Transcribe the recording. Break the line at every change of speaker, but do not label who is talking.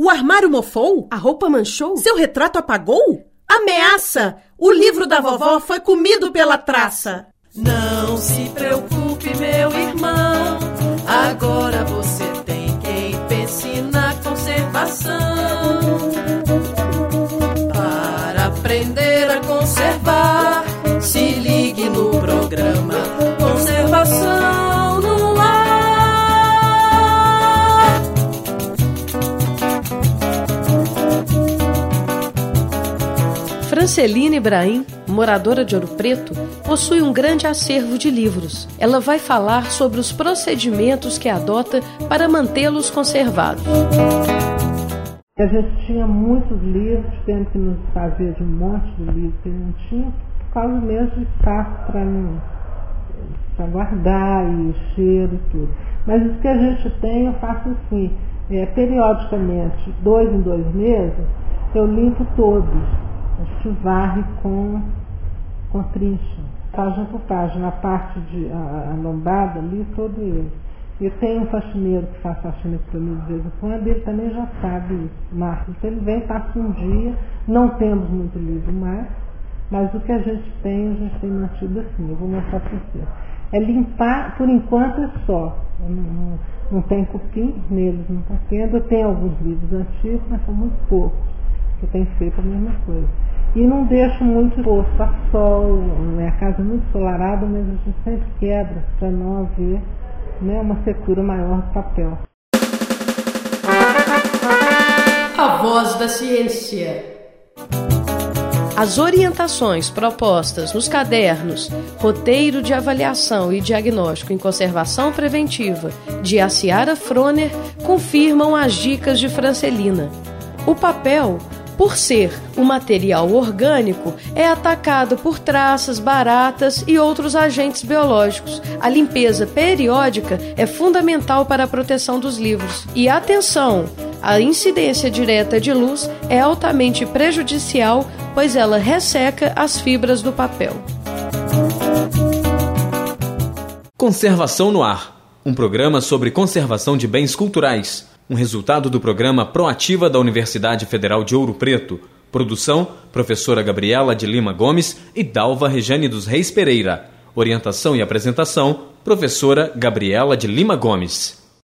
O armário mofou?
A roupa manchou?
Seu retrato apagou? Ameaça! O livro da vovó foi comido pela traça.
Não se preocupe, meu irmão.
Francelina Ibrahim, moradora de Ouro Preto, possui um grande acervo de livros. Ela vai falar sobre os procedimentos que adota para mantê-los conservados.
A gente tinha muitos livros, tendo que nos fazer de um monte de livros que não tinha, por causa mesmo de espaço para guardar e cheiro e tudo. Mas o que a gente tem, eu faço assim, é, periodicamente, dois em dois meses, eu limpo todos. Gente varre com, com trincha página por página, a parte de a, a lombada ali, todo ele. E tem um faxineiro que faz faxina para mim de vez em quando, ele também já sabe isso, Marcos. Então ele vem, passa um dia, não temos muito livro mais, mas o que a gente tem, a gente tem mantido assim, eu vou mostrar para você. É limpar, por enquanto é só. Não, não, não tem cupim neles, não está tendo. Tem alguns livros antigos, mas são muito poucos, que tem feito a mesma coisa. E não deixo muito exposto a sol, né? a casa é muito solarada, mas a gente sempre quebra para não haver né, uma secura maior do papel.
A voz da ciência. As orientações propostas nos cadernos Roteiro de Avaliação e Diagnóstico em Conservação Preventiva de Aciara Froner confirmam as dicas de Francelina. O papel por ser um material orgânico, é atacado por traças, baratas e outros agentes biológicos. A limpeza periódica é fundamental para a proteção dos livros. E atenção! A incidência direta de luz é altamente prejudicial, pois ela resseca as fibras do papel.
Conservação no Ar um programa sobre conservação de bens culturais um resultado do programa Proativa da Universidade Federal de Ouro Preto. Produção: professora Gabriela de Lima Gomes e Dalva Rejane dos Reis Pereira. Orientação e apresentação: professora Gabriela de Lima Gomes.